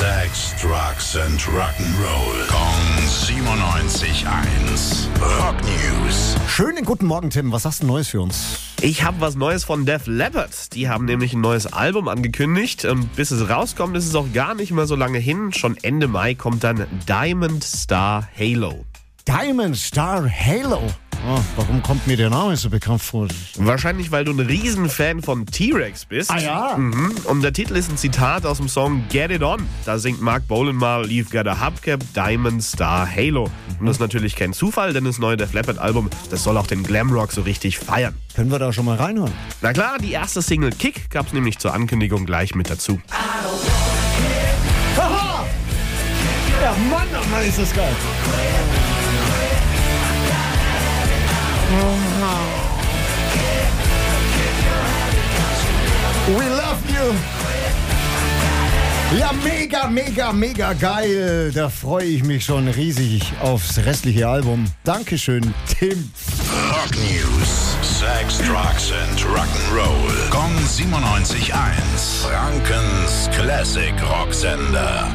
Sex, Drugs and Rock'n'Roll. Kong 97.1. Rock News. Schönen guten Morgen, Tim. Was hast du Neues für uns? Ich habe was Neues von Def Leppard. Die haben nämlich ein neues Album angekündigt. Und bis es rauskommt, ist es auch gar nicht mehr so lange hin. Schon Ende Mai kommt dann Diamond Star Halo. Diamond Star Halo. Oh, warum kommt mir der Name so bekannt vor? Wahrscheinlich, weil du ein Riesenfan von T-Rex bist. Ah ja? Mhm. Und der Titel ist ein Zitat aus dem Song Get It On. Da singt Mark Bolan mal You've got a hubcap, Diamond Star Halo. Und das ist natürlich kein Zufall, denn das neue Def Leppard Album, das soll auch den Glamrock so richtig feiern. Können wir da schon mal reinhören? Na klar, die erste Single Kick gab's nämlich zur Ankündigung gleich mit dazu. Haha! Ja, Mann, oh Mann, ist das geil. We love you. Ja, mega, mega, mega geil. Da freue ich mich schon riesig aufs restliche Album. Dankeschön, Tim. Rock News. Sex, Drugs and Rock'n'Roll. Kong 97.1. Frankens Classic Rocksender.